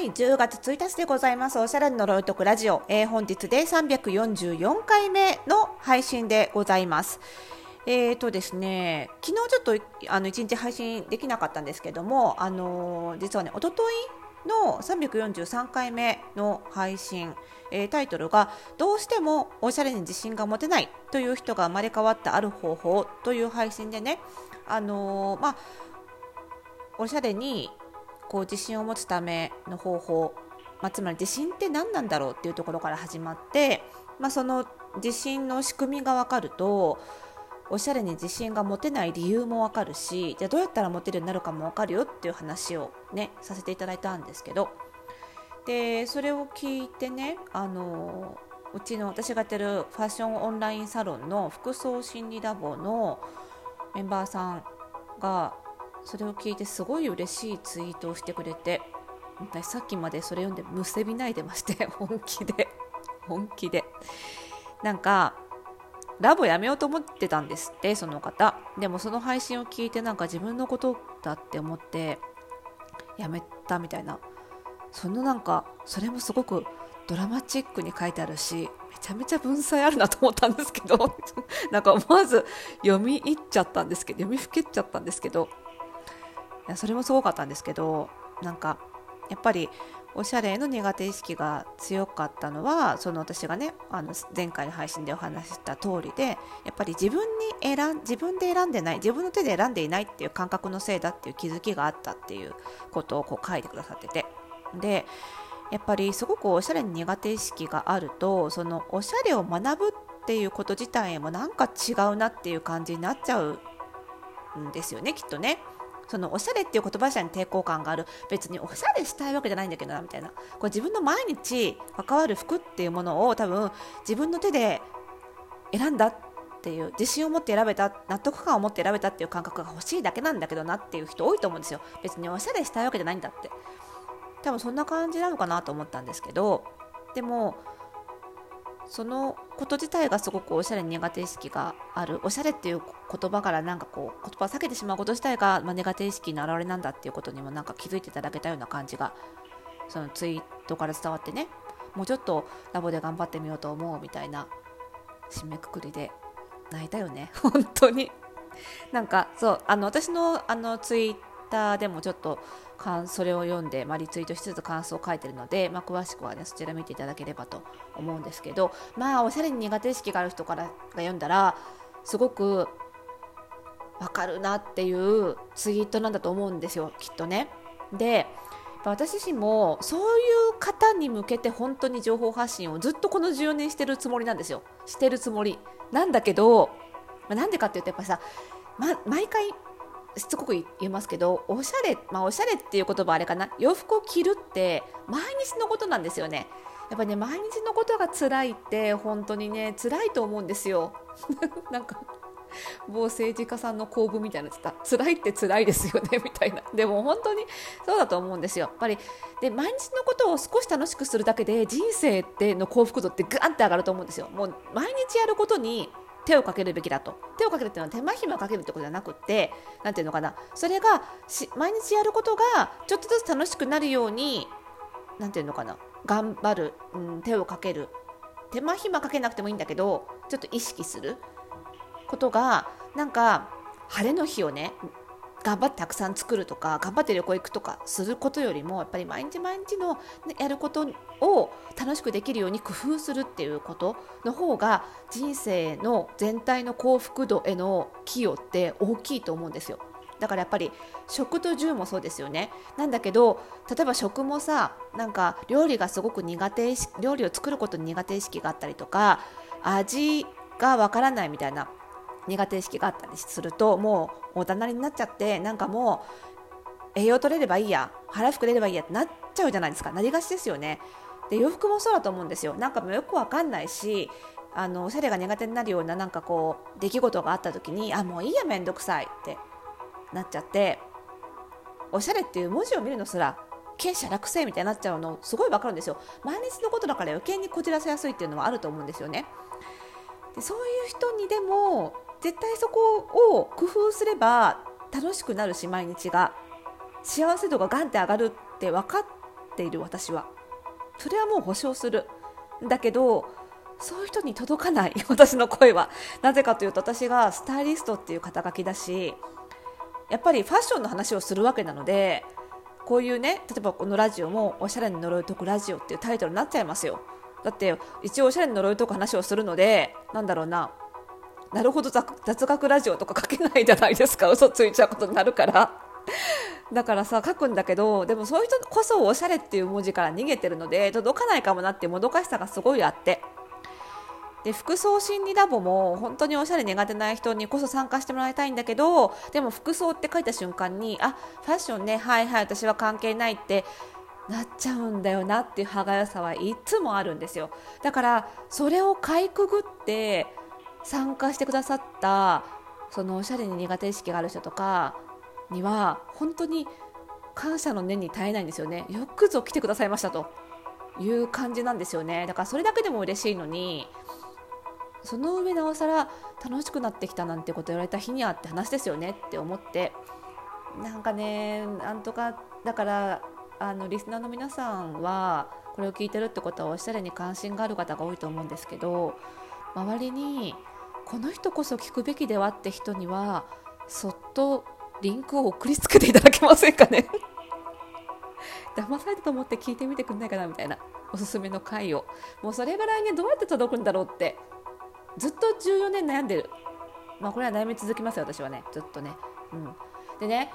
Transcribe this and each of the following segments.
はい10月1日でございます。おしゃれの呪いとくラジオ、えー、本日で344回目の配信でございます。えーとですね、昨日ちょっとあの1日配信できなかったんですけども、あのー、実はね、おとといの343回目の配信、えー、タイトルが「どうしてもおしゃれに自信が持てないという人が生まれ変わったある方法」という配信でね、あのー、まあ、おしゃれにこう自信を持つための方法、まあ、つまり自信って何なんだろうっていうところから始まって、まあ、その自信の仕組みが分かるとおしゃれに自信が持てない理由も分かるしじゃあどうやったら持てるようになるかも分かるよっていう話をねさせていただいたんですけど。でそれを聞いてねあのうちの私がやってるファッションオンラインサロンの服装心理ラボのメンバーさんがそれを聞いてすごい嬉しいツイートをしてくれて私さっきまでそれ読んでむせびないでまして 本気で本気で。なんかラボやめようと思ってたんですってその方。でもその配信を聞いてなんか自分のことだって思ってやめたみたいな。そのなんかそれもすごくドラマチックに書いてあるしめちゃめちゃ文才あるなと思ったんですけど なんか思わず読み入っちゃったんですけど読みふけっちゃったんですけどやそれもすごかったんですけどなんかやっぱりおしゃれの苦手意識が強かったのはその私がねあの前回の配信でお話しした通りでやっぱり自分に選ん自分で選んでない自分の手で選んでいないっていう感覚のせいだっていう気づきがあったっていうことをこう書いてくださっててでやっぱりすごくおしゃれに苦手意識があるとそのおしゃれを学ぶっていうこと自体もなんか違うなっていう感じになっちゃうんですよねきっとね。そのおしゃれっていう言葉自体に抵抗感がある。別におしゃれしたいわけじゃないんだけどなみたいな。これ自分の毎日関わる服っていうものを多分自分の手で選んだっていう自信を持って選べた納得感を持って選べたっていう感覚が欲しいだけなんだけどなっていう人多いと思うんですよ。別におしゃれしたいわけじゃないんだって。多分そんな感じなのかなと思ったんですけど。でもそのこと自体がすごくおしゃれに苦手意識がある。おしゃれっていう言葉からなんかこう言葉を避けてしまうこと自体が、まあ、苦手意識の表れなんだっていうことにもなんか気づいていただけたような感じがそのツイートから伝わってね。もうちょっとラボで頑張ってみようと思うみたいな締めくくりで泣いたよね。本当に。なんかそうあの私のあのツイッターでもちょっとそれを読んで、まあ、リツイートしつつ感想を書いてるので、まあ、詳しくはねそちら見ていただければと思うんですけどまあおしゃれに苦手意識がある人からが読んだらすごくわかるなっていうツイートなんだと思うんですよきっとね。で私自身もそういう方に向けて本当に情報発信をずっとこの14年してるつもりなんですよしてるつもりなんだけど、まあ、なんでかっていうとやっぱさ、ま、毎回しつこく言いますけどおしゃれ、まあ、おしゃれっていう言葉あれかな。洋服を着るって毎日のことなんですよね。やっぱね毎日のことが辛いって本当にね辛いと思うんですよ。なんか某政治家さんの公文みたいなった。辛いって辛いですよね みたいな。でも本当にそうだと思うんですよ。やっぱりで毎日のことを少し楽しくするだけで人生っての幸福度ってガンって上がると思うんですよ。もう毎日やることに手をかけるべきだと。手をかけるっていうのは手間暇かけるってことじゃなくて何ていうのかな。それが毎日やることがちょっとずつ楽しくなるように何ていうのかな。頑張る、うん、手をかける。手間暇かけなくてもいいんだけどちょっと意識することがなんか晴れの日をね頑張ってたくさん作るとか頑張って旅行行くとかすることよりもやっぱり毎日毎日の、やることを楽しくできるように工夫するっていうことの方が人生の全体の幸福度への寄与って大きいと思うんですよ。だからやっぱり食と住もそうですよねなんだけど例えば食もさなんか料理がすごく苦手料理を作ることに苦手意識があったりとか味がわからないみたいな苦手意識があったりするともう大人になっちゃってなんかもう栄養取れればいいや腹膨れればいいやってなっちゃうじゃないですか。なりがちですよね。で洋服もそうだと思うんですよ。なんかもよくわかんないしあのおしゃれが苦手になるようななんかこう出来事があった時にあもういいやめんどくさいってなっちゃっておしゃれっていう文字を見るのすら経社楽性みたいになっちゃうのすごいわかるんですよ。毎日のことだから余計にこじらせやすいっていうのはあると思うんですよね。でそういう人にでも絶対そこを工夫すれば楽しくなるし毎日が。幸せ度がガンって上がるって分かっている私は。それはもう保証する。だけどそういう人に届かない。私の声は。なぜかというと私がスタイリストっていう肩書きだしやっぱりファッションの話をするわけなのでこういうね例えばこのラジオも「おしゃれに呪い解くラジオ」っていうタイトルになっちゃいますよ。だって一応おしゃれに呪い解く話をするのでなんだろうな。なるほど雑学ラジオとか書けないじゃないですか。嘘ついちゃうことになるから。だからさ書くんだけどでもそういう人こそおしゃれっていう文字から逃げてるので届かないかもなってもどかしさがすごいあって。で服装心理ラボも本当におしゃれ苦手な人にこそ参加してもらいたいんだけどでも服装って書いた瞬間にあファッションねはいはい私は関係ないってなっちゃうんだよなっていう歯がゆさはいつもあるんですよ。だからそれをかいくぐって参加してくださったそのおしゃれに苦手意識がある人とかには本当に感謝の念に耐えないんですよね。よくぞ来てくださいましたという感じなんですよね。だからそれだけでも嬉しいのにその上なおさら楽しくなってきたなんてこと言われた日にはって話ですよね。って思ってなんかねなんとかだからあのリスナーの皆さんはこれを聞いてるってことはおしゃれに関心がある方が多いと思うんですけど周りにこの人こそ聞くべきではって人にはそっとリンクを送りつけていただけませんかね？騙されたと思って聞いてみてくれないかなみたいなおすすめの回を。もうそれが来年どうやって届くんだろうって。ずっと14年悩んでる。まあこれは悩み続きますよ私はね。ずっとね。うん。でね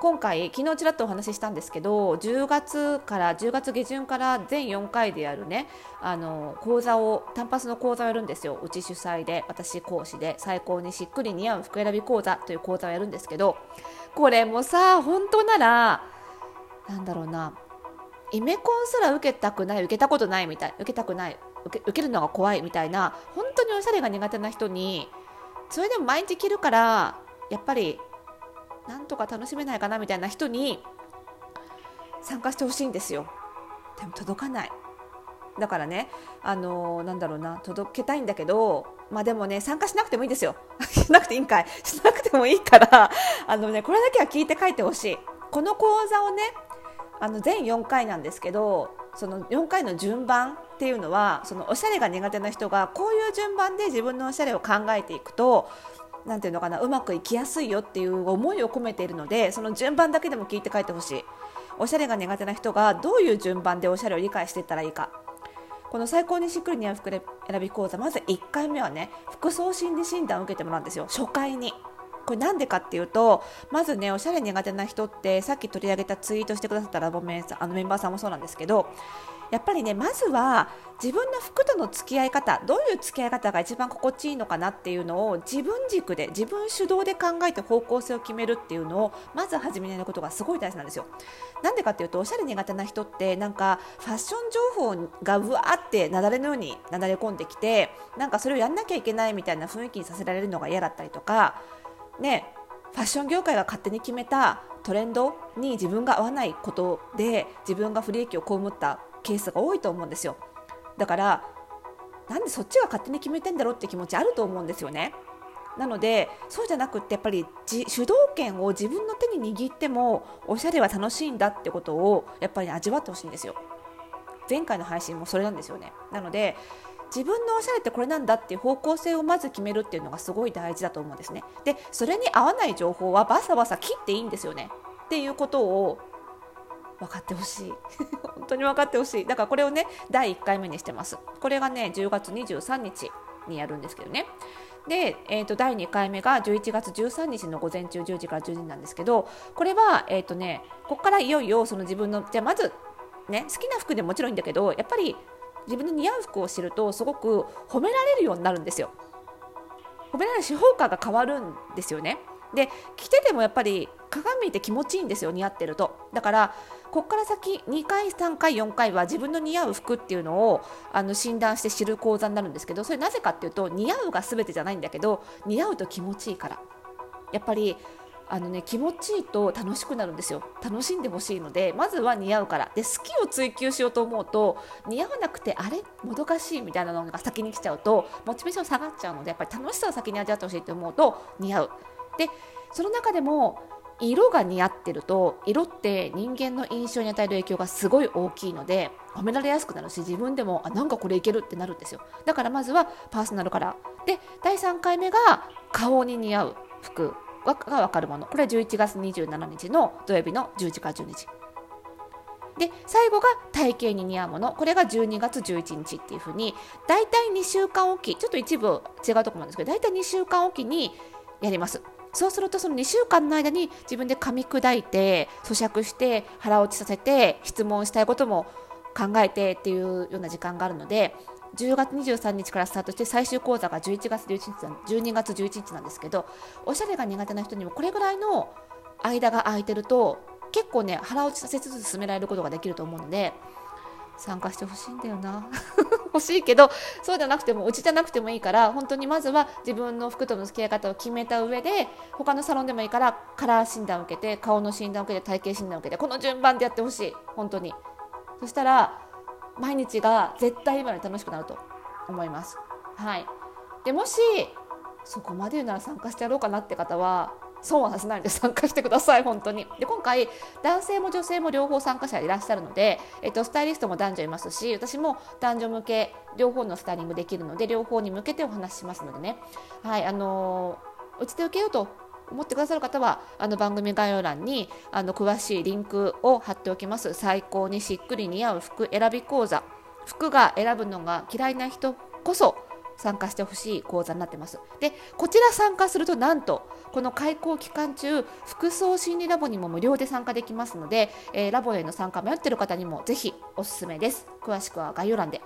今回昨日ちらっとお話ししたんですけど10月から10月下旬から全4回でやるねあの講座を単発の講座をやるんですよ。うち主催で私講師で最高にしっくり似合う服選び講座という講座をやるんですけどこれもさ本当ならなんだろうなイメコンすら受けたくない受けたことないみたい受けたくない受け受けるのが怖いみたいな本当におしゃれが苦手な人にそれでも毎日着るからやっぱりなんとか楽しめないかなみたいな人に参加してほしいんですよ。でも届かない。だからねあのー、なんだろうな届けたいんだけどまあでもね参加しなくてもいいんですよ。しなくていいんかい。しなくてもいいからあのねこれだけは聞いて書いてほしい。この講座をねあの全4回なんですけどその4回の順番っていうのはそのおしゃれが苦手な人がこういう順番で自分のおしゃれを考えていくとなんていうのかなうまくいきやすいよっていう思いを込めているのでその順番だけでも聞いて書いてほしい。おしゃれが苦手な人がどういう順番でおしゃれを理解していったらいいか。この最高にしっくり似合う服選び講座まず1回目はね服装心理診断を受けてもらうんですよ。初回に。これなんでかっていうとまずねおしゃれ苦手な人ってさっき取り上げたツイートしてくださったラボメンあのメンバーさんもそうなんですけどやっぱりねまずは自分の服との付き合い方どういう付き合い方が一番心地いいのかなっていうのを自分軸で自分主導で考えて方向性を決めるっていうのをまず始めないことがすごい大事なんですよ。なんでかっていうとおしゃれ苦手な人ってなんかファッション情報がうわーって雪崩のようになだれ込んできてなんかそれをやんなきゃいけないみたいな雰囲気にさせられるのが嫌だったりとかねファッション業界が勝手に決めたトレンドに自分が合わないことで自分が不利益を被ったケースが多いと思うんですよ。だからなんでそっちが勝手に決めてんだろうって気持ちあると思うんですよね。なのでそうじゃなくってやっぱり主導権を自分の手に握ってもおしゃれは楽しいんだってことをやっぱり味わってほしいんですよ。前回の配信もそれなんですよね。なので自分のおしゃれってこれなんだっていう方向性をまず決めるっていうのがすごい大事だと思うんですね。でそれに合わない情報はバサバサ切っていいんですよね。っていうことを分かってほしい 本当に分かってほしいだからこれをね第1回目にしてますこれがね10月23日にやるんですけどねで、えー、と第2回目が11月13日の午前中10時から10時なんですけどこれは、えーとね、ここからいよいよその自分のじゃあまず、ね、好きな服でもちろんいいんだけどやっぱり自分の似合う服を知るとすごく褒められるようになるんですよ。褒められる手法価が変わるんですよね。で着ててもやっぱり鏡見て気持ちいいんですよ似合ってると。だからここから先2回3回4回は自分の似合う服っていうのをあの診断して知る講座になるんですけどそれなぜかっていうと似合うが全てじゃないんだけど似合うと気持ちいいから。やっぱりあのね気持ちいいと楽しくなるんですよ。楽しんでほしいのでまずは似合うから。で好きを追求しようと思うと似合わなくてあれ？もどかしいみたいなのが先に来ちゃうとモチベーション下がっちゃうのでやっぱり楽しさを先に味わってほしいと思うと似合う。でその中でも色が似合ってると色って人間の印象に与える影響がすごい大きいので褒められやすくなるし自分でもあなんかこれいけるってなるんですよ。だからまずはパーソナルカラー。で第3回目が顔に似合う服。が分かるもの。これは11月27日の土曜日の10時から12時。で最後が体型に似合うもの。これが12月11日っていうふうに大体2週間おきちょっと一部違うところなんですけど大体2週間おきにやります。そうするとその2週間の間に自分で噛み砕いて咀嚼して腹落ちさせて質問したいことも考えてっていうような時間があるので10月23日からスタートして最終講座が11月11日12月11日なんですけどおしゃれが苦手な人にもこれぐらいの間が空いてると結構ね腹落ちさせつつ進められることができると思うので参加してほしいんだよな。欲しいけどそうじゃなくてもうちじゃなくてもいいから本当にまずは自分の服との付き合い方を決めた上で他のサロンでもいいからカラー診断を受けて顔の診断を受けて体型診断を受けてこの順番でやってほしい。本当に。そしたら毎日が絶対今より楽しくなると思います。はい。でもしそこまで言うなら参加してやろうかなって方は損はさせないので参加してください、本当に。で今回、男性も女性も両方参加者いらっしゃるので、えっと、スタイリストも男女いますし、私も男女向け、両方のスタイリングできるので、両方に向けてお話ししますのでね、はい、あのー、うちで受けようと思ってくださる方はあの番組概要欄にあの詳しいリンクを貼っておきます。最高にしっくり似合う服選び講座。服が選ぶのが嫌いな人こそ参加してほしい講座になってます。で、こちら参加するとなんと、この開講期間中、服装心理ラボにも無料で参加できますので、えー、ラボへの参加迷っている方にもぜひおすすめです。詳しくは概要欄で